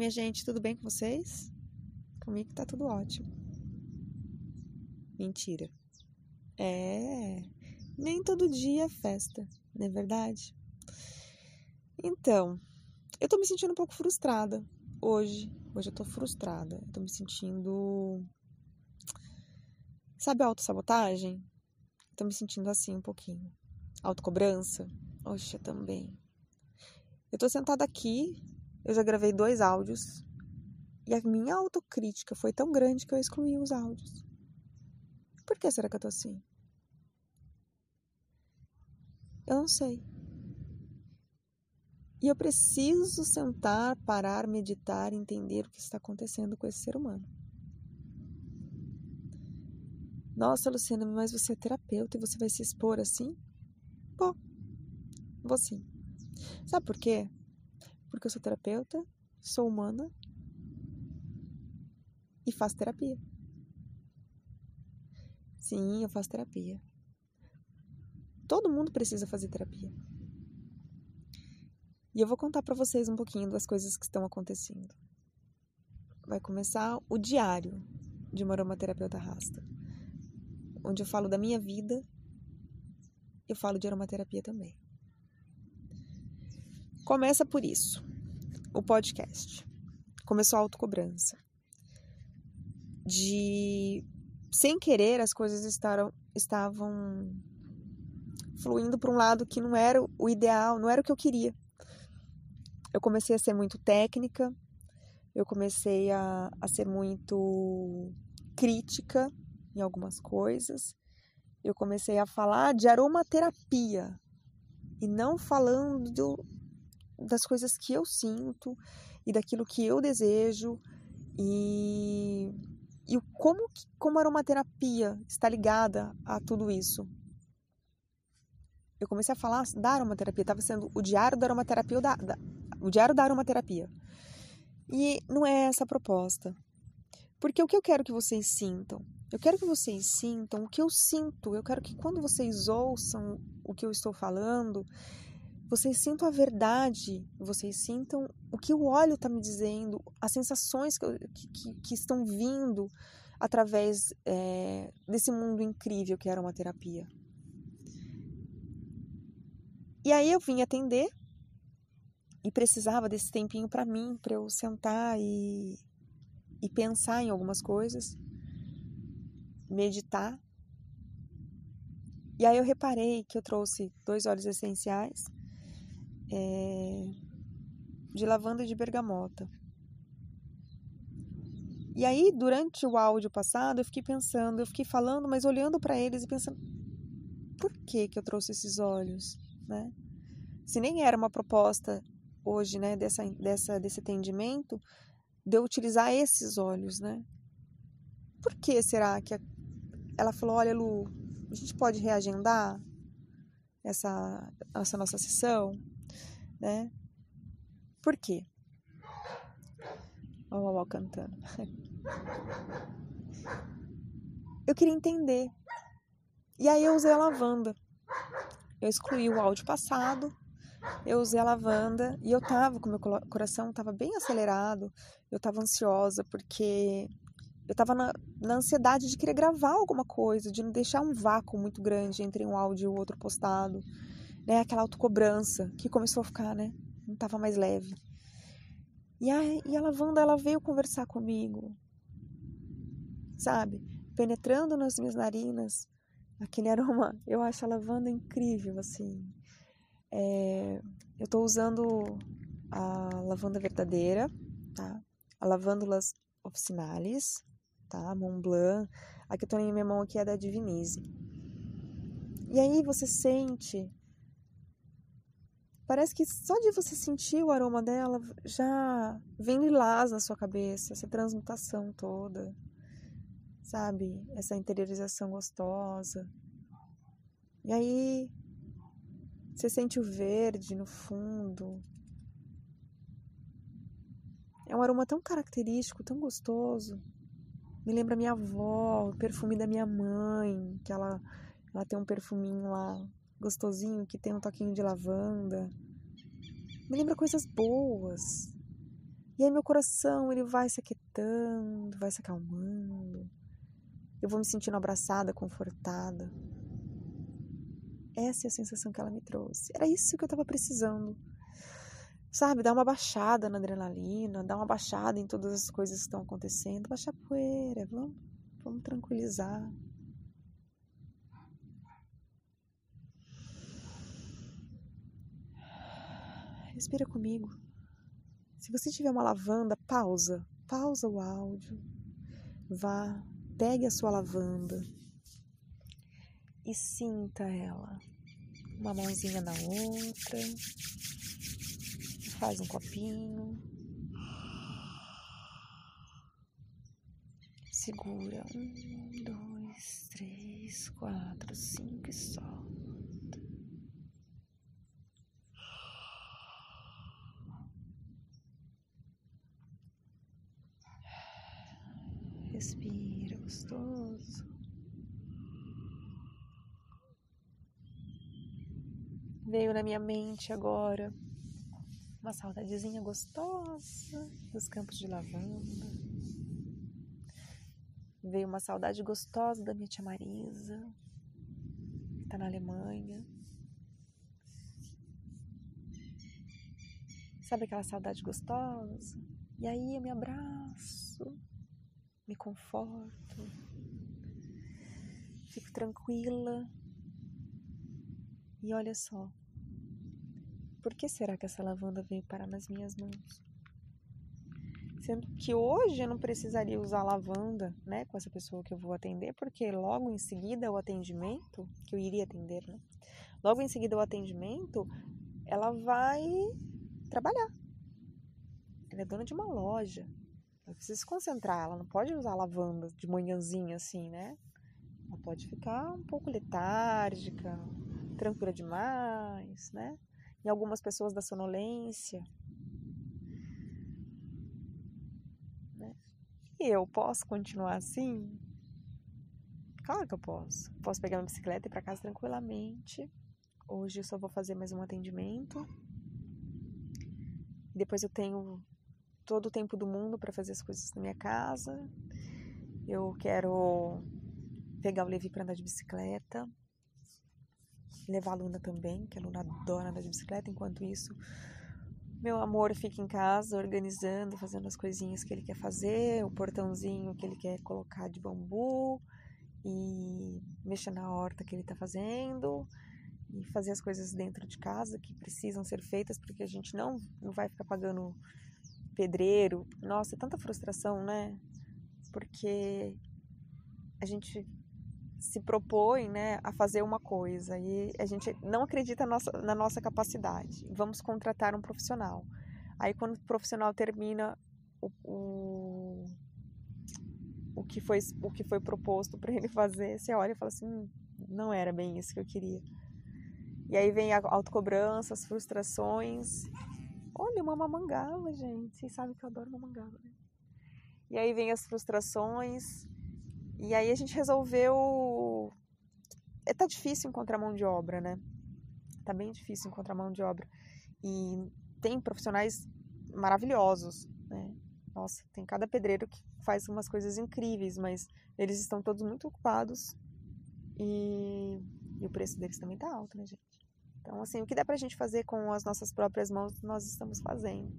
Minha gente, tudo bem com vocês? Comigo tá tudo ótimo. Mentira. É, nem todo dia é festa, não é verdade? Então, eu tô me sentindo um pouco frustrada hoje. Hoje eu tô frustrada. Eu tô me sentindo. Sabe a autossabotagem? Tô me sentindo assim um pouquinho. Autocobrança? Oxe, também. Eu tô sentada aqui eu já gravei dois áudios e a minha autocrítica foi tão grande que eu excluí os áudios. Por que será que eu tô assim? Eu não sei. E eu preciso sentar, parar, meditar, entender o que está acontecendo com esse ser humano. Nossa, Luciana, mas você é terapeuta e você vai se expor assim? Pô, vou sim. Sabe por quê? Porque eu sou terapeuta, sou humana e faço terapia. Sim, eu faço terapia. Todo mundo precisa fazer terapia. E eu vou contar para vocês um pouquinho das coisas que estão acontecendo. Vai começar o diário de uma aromaterapeuta rasta, onde eu falo da minha vida, eu falo de aromaterapia também. Começa por isso, o podcast. Começou a autocobrança. De sem querer as coisas estaram, estavam fluindo para um lado que não era o ideal, não era o que eu queria. Eu comecei a ser muito técnica, eu comecei a, a ser muito crítica em algumas coisas, eu comecei a falar de aromaterapia e não falando das coisas que eu sinto e daquilo que eu desejo e, e como, como a aromaterapia está ligada a tudo isso. Eu comecei a falar da aromaterapia, estava sendo o diário da aromaterapia, da, da, o diário da aromaterapia. E não é essa a proposta. Porque o que eu quero que vocês sintam? Eu quero que vocês sintam o que eu sinto. Eu quero que quando vocês ouçam o que eu estou falando, vocês sintam a verdade, vocês sintam o que o óleo está me dizendo, as sensações que, que, que estão vindo através é, desse mundo incrível que era uma terapia. E aí eu vim atender e precisava desse tempinho para mim, para eu sentar e, e pensar em algumas coisas, meditar. E aí eu reparei que eu trouxe dois óleos essenciais é, de lavanda de bergamota. E aí, durante o áudio passado, eu fiquei pensando, eu fiquei falando, mas olhando para eles e pensando, por que que eu trouxe esses olhos, né? Se nem era uma proposta hoje, né, dessa, dessa, desse atendimento, de eu utilizar esses olhos, né? Por que será que ela falou, olha, Lu, a gente pode reagendar essa, essa nossa sessão? Né? Por quê? Ó, ó, ó, cantando. Eu queria entender. E aí eu usei a lavanda. Eu excluí o áudio passado, eu usei a lavanda e eu tava com meu coração tava bem acelerado, eu tava ansiosa porque eu tava na, na ansiedade de querer gravar alguma coisa, de não deixar um vácuo muito grande entre um áudio e o outro postado né, aquela autocobrança que começou a ficar, né, não estava mais leve. E a, e a lavanda, ela veio conversar comigo, sabe, penetrando nas minhas narinas, aquele aroma, eu acho a lavanda incrível, assim. É, eu estou usando a lavanda verdadeira, tá? A lavândulas officinalis, tá? Mont Blanc. A que eu tô na minha mão aqui é da Divinize. E aí você sente Parece que só de você sentir o aroma dela já vem lilás na sua cabeça, essa transmutação toda, sabe? Essa interiorização gostosa. E aí você sente o verde no fundo. É um aroma tão característico, tão gostoso. Me lembra minha avó, o perfume da minha mãe, que ela, ela tem um perfuminho lá gostosinho que tem um toquinho de lavanda. Me lembra coisas boas. E aí meu coração, ele vai se aquietando, vai se acalmando. Eu vou me sentindo abraçada, confortada. Essa é a sensação que ela me trouxe. Era isso que eu estava precisando. Sabe, dar uma baixada na adrenalina, dar uma baixada em todas as coisas que estão acontecendo, baixar poeira, vamos, vamos tranquilizar. Respira comigo. Se você tiver uma lavanda, pausa, pausa o áudio. Vá, pegue a sua lavanda e sinta ela. Uma mãozinha na outra. Faz um copinho. Segura. Um, dois, três, quatro, cinco e solta. Respira gostoso. Veio na minha mente agora uma saudadezinha gostosa dos campos de lavanda. Veio uma saudade gostosa da minha tia Marisa, que está na Alemanha. Sabe aquela saudade gostosa? E aí eu me abraço me conforto, fico tranquila. E olha só, por que será que essa lavanda veio parar nas minhas mãos? Sendo que hoje eu não precisaria usar lavanda, né, com essa pessoa que eu vou atender, porque logo em seguida o atendimento, que eu iria atender, né? Logo em seguida o atendimento, ela vai trabalhar. Ela é dona de uma loja, ela precisa se concentrar, ela não pode usar lavanda de manhãzinha assim, né? Ela pode ficar um pouco letárgica, tranquila demais, né? Em algumas pessoas da sonolência. Né? E eu posso continuar assim? Claro que eu posso. Posso pegar minha bicicleta e ir para casa tranquilamente. Hoje eu só vou fazer mais um atendimento. Depois eu tenho todo o tempo do mundo para fazer as coisas na minha casa. Eu quero pegar o Levi para andar de bicicleta, levar a Luna também, que a Luna adora andar de bicicleta. Enquanto isso, meu amor fica em casa organizando, fazendo as coisinhas que ele quer fazer, o portãozinho que ele quer colocar de bambu e mexer na horta que ele está fazendo e fazer as coisas dentro de casa que precisam ser feitas porque a gente não, não vai ficar pagando pedreiro. Nossa, tanta frustração, né? Porque a gente se propõe né, a fazer uma coisa e a gente não acredita na nossa, na nossa capacidade. Vamos contratar um profissional. Aí, quando o profissional termina o, o, o, que, foi, o que foi proposto para ele fazer, você olha e fala assim: hum, não era bem isso que eu queria. E aí vem a autocobrança, as frustrações Olha, uma mamangava, gente. Vocês sabem que eu adoro mamangava, né? E aí vem as frustrações. E aí a gente resolveu. É, tá difícil encontrar mão de obra, né? Tá bem difícil encontrar mão de obra. E tem profissionais maravilhosos, né? Nossa, tem cada pedreiro que faz umas coisas incríveis, mas eles estão todos muito ocupados e, e o preço deles também tá alto, né, gente? Então, assim, o que dá pra gente fazer com as nossas próprias mãos, nós estamos fazendo.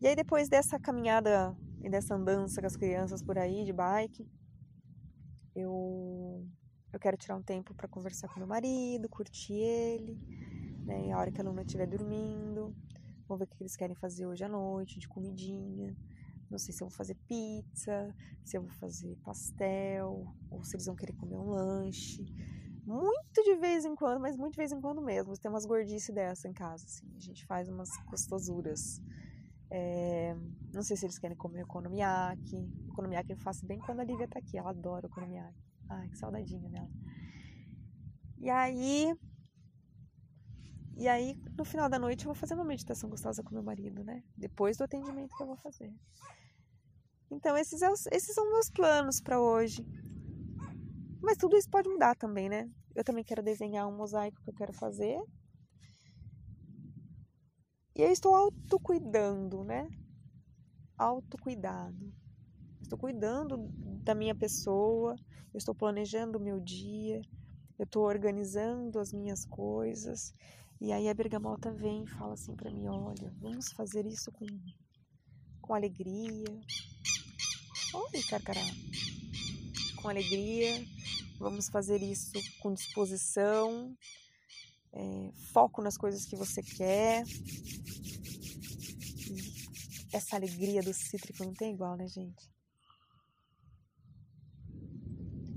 E aí, depois dessa caminhada e dessa andança com as crianças por aí, de bike, eu, eu quero tirar um tempo para conversar com meu marido, curtir ele, né? A hora que a Luna estiver dormindo. Vamos ver o que eles querem fazer hoje à noite, de comidinha. Não sei se eu vou fazer pizza, se eu vou fazer pastel, ou se eles vão querer comer um lanche. Muito de vez em quando, mas muito de vez em quando mesmo. Tem umas gordices dessa em casa, assim. A gente faz umas gostosuras. É, não sei se eles querem comer okonomiyaki. Okonomiyaki eu faço bem quando a Lívia tá aqui. Ela adora okonomiyaki. Ai, que saudadinha dela. E aí... E aí, no final da noite, eu vou fazer uma meditação gostosa com meu marido, né? Depois do atendimento que eu vou fazer. Então, esses, é esses são meus planos para hoje. Mas tudo isso pode mudar também, né? Eu também quero desenhar um mosaico que eu quero fazer. E eu estou autocuidando, né? autocuidado. Estou cuidando da minha pessoa, eu estou planejando o meu dia, eu estou organizando as minhas coisas. E aí a bergamota vem e fala assim para mim: olha, vamos fazer isso com, com alegria. Oi, carcará. Com alegria, vamos fazer isso com disposição, é, foco nas coisas que você quer. E essa alegria do cítrico não tem igual, né, gente?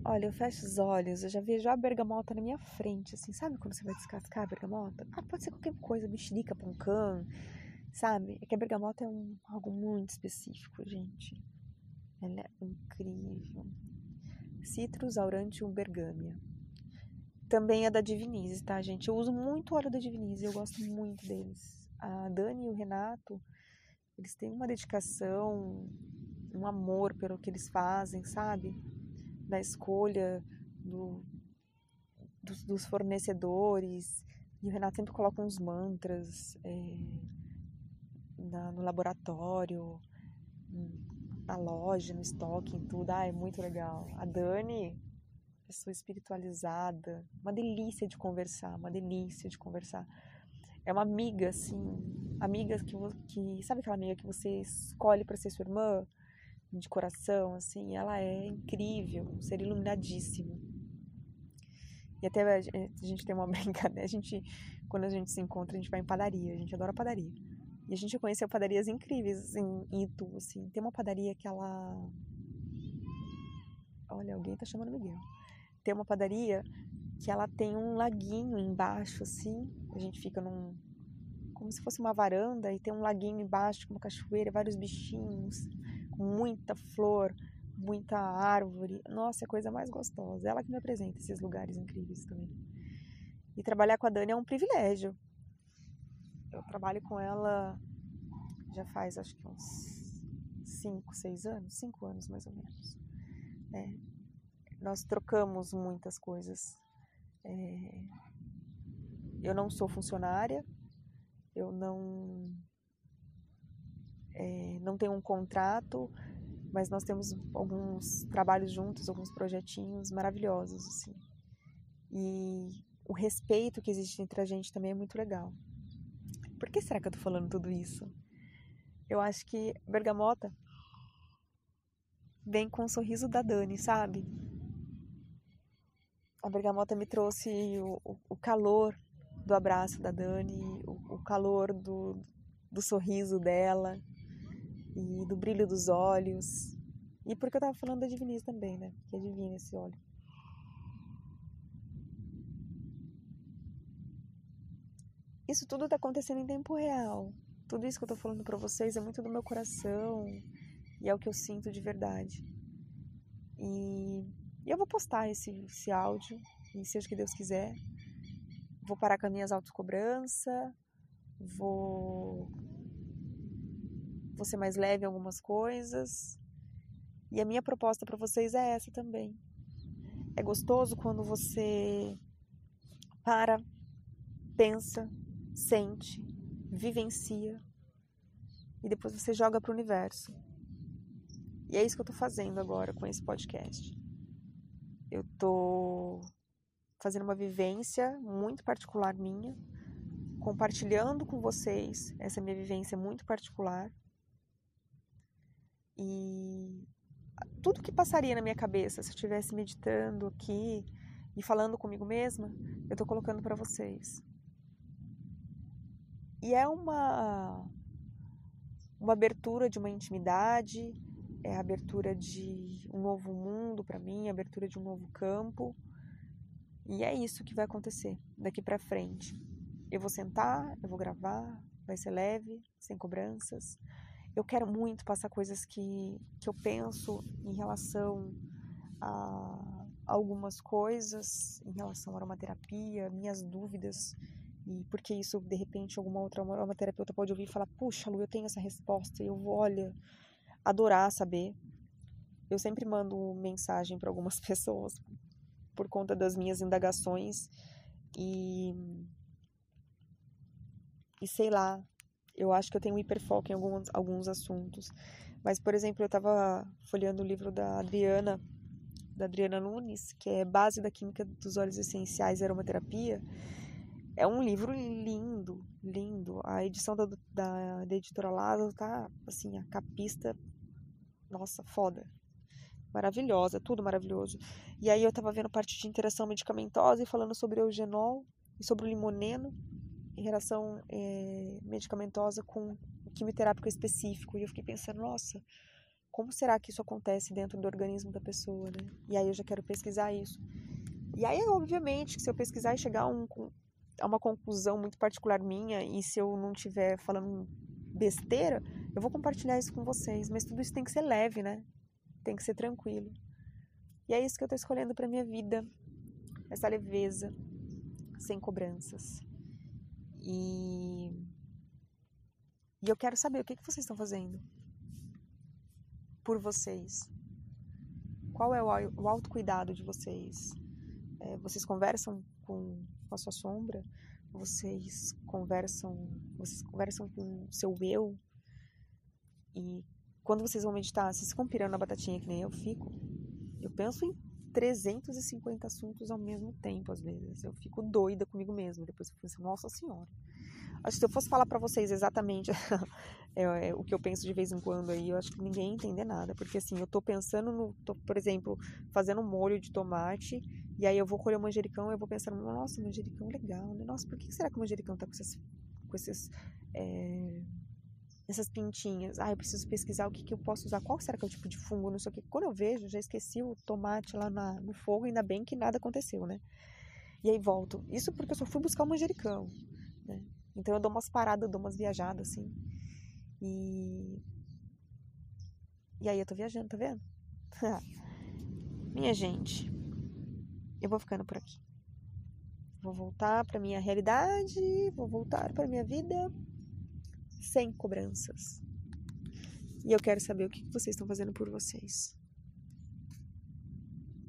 Olha, eu fecho os olhos, eu já vejo a bergamota na minha frente, assim, sabe quando você vai descascar a bergamota? Ah, pode ser qualquer coisa, mexerica, pancã, sabe? É que a bergamota é um, algo muito específico, gente. Ela é incrível. Citrus aurantium bergamia. Também é da Divinize, tá, gente? Eu uso muito óleo da Divinize, eu gosto muito deles. A Dani e o Renato, eles têm uma dedicação, um amor pelo que eles fazem, sabe? da escolha do, dos, dos, fornecedores. E o Renato sempre coloca uns mantras é, na, no laboratório, na loja, no estoque, em tudo. Ah, é muito legal. A Dani, pessoa espiritualizada, uma delícia de conversar, uma delícia de conversar. É uma amiga, assim, amiga que, que sabe aquela amiga que você escolhe para ser sua irmã? de coração, assim, ela é incrível, um ser iluminadíssimo. E até a gente tem uma brincadeira, a gente, quando a gente se encontra, a gente vai em padaria, a gente adora padaria. E a gente conheceu padarias incríveis assim, em Itu, assim. Tem uma padaria que ela... Olha, alguém tá chamando Miguel. Tem uma padaria que ela tem um laguinho embaixo, assim. A gente fica num... Como se fosse uma varanda e tem um laguinho embaixo, com uma cachoeira, vários bichinhos muita flor, muita árvore. Nossa, é a coisa mais gostosa. Ela que me apresenta esses lugares incríveis também. E trabalhar com a Dani é um privilégio. Eu trabalho com ela já faz acho que uns 5, 6 anos, 5 anos mais ou menos. É, nós trocamos muitas coisas. É, eu não sou funcionária, eu não é, não tem um contrato, mas nós temos alguns trabalhos juntos, alguns projetinhos maravilhosos, assim. E o respeito que existe entre a gente também é muito legal. Por que será que eu tô falando tudo isso? Eu acho que Bergamota vem com o sorriso da Dani, sabe? A Bergamota me trouxe o, o, calor do abraço da Dani, o, o calor do, do sorriso dela, e do brilho dos olhos. E porque eu tava falando da Diviniz também, né? Que é divino esse óleo. Isso tudo tá acontecendo em tempo real. Tudo isso que eu tô falando para vocês é muito do meu coração e é o que eu sinto de verdade. E, e eu vou postar esse, esse áudio, e seja o que Deus quiser. Vou parar com as minhas autocobranças, vou vou ser mais leve em algumas coisas. E a minha proposta para vocês é essa também. É gostoso quando você para, pensa, sente, vivencia e depois você joga para o universo. E é isso que eu estou fazendo agora com esse podcast. Eu estou fazendo uma vivência muito particular minha, compartilhando com vocês essa minha vivência muito particular e tudo que passaria na minha cabeça se eu estivesse meditando aqui e falando comigo mesma, eu estou colocando para vocês. E é uma uma abertura de uma intimidade, é a abertura de um novo mundo para mim, a abertura de um novo campo. E é isso que vai acontecer daqui para frente. Eu vou sentar, eu vou gravar, vai ser leve, sem cobranças eu quero muito passar coisas que, que eu penso em relação a algumas coisas, em relação à aromaterapia, minhas dúvidas, e porque isso, de repente, alguma outra aromaterapeuta pode ouvir e falar: Puxa, Lu, eu tenho essa resposta, eu vou, olha, adorar saber. Eu sempre mando mensagem para algumas pessoas por conta das minhas indagações e. E sei lá, eu acho que eu tenho hiperfoco em alguns, alguns assuntos. Mas, por exemplo, eu estava folheando o livro da Adriana, da Adriana Nunes, que é Base da Química dos Óleos Essenciais e Aromaterapia. É um livro lindo, lindo. A edição da, da, da editora Lado tá, assim, a capista, nossa, foda. Maravilhosa, tudo maravilhoso. E aí eu tava vendo parte de interação medicamentosa e falando sobre o eugenol e sobre o limoneno em relação é, medicamentosa com o quimioterápico específico. E eu fiquei pensando, nossa, como será que isso acontece dentro do organismo da pessoa, né? E aí eu já quero pesquisar isso. E aí, obviamente, se eu pesquisar e chegar um, é uma conclusão muito particular minha e se eu não estiver falando besteira, eu vou compartilhar isso com vocês. Mas tudo isso tem que ser leve, né? Tem que ser tranquilo. E é isso que eu tô escolhendo para minha vida. Essa leveza, sem cobranças. E, e eu quero saber o que, que vocês estão fazendo por vocês. Qual é o autocuidado de vocês? É, vocês conversam com com a sua sombra, vocês conversam, vocês conversam com o seu eu. E quando vocês vão meditar, vocês ficam pirando na batatinha que nem eu fico. Eu penso em 350 assuntos ao mesmo tempo, às vezes. Eu fico doida comigo mesma. Depois eu penso, nossa senhora. Acho que se eu fosse falar para vocês exatamente é, é, o que eu penso de vez em quando aí, eu acho que ninguém ia entender nada. Porque assim, eu tô pensando no, tô, por exemplo, fazendo um molho de tomate e aí eu vou colher o manjericão eu vou pensando, nossa, manjericão legal, né? Nossa, por que será que o manjericão tá com essas, com esses, é, essas pintinhas? Ah, eu preciso pesquisar o que, que eu posso usar, qual será que é o tipo de fungo, não sei o que. Quando eu vejo, já esqueci o tomate lá na, no fogo, ainda bem que nada aconteceu, né? E aí volto. Isso porque eu só fui buscar o manjericão, né? Então eu dou umas paradas, dou umas viajadas, assim. E... E aí eu tô viajando, tá vendo? Minha gente, eu vou ficando por aqui. Vou voltar para minha realidade, vou voltar para minha vida sem cobranças. E eu quero saber o que vocês estão fazendo por vocês.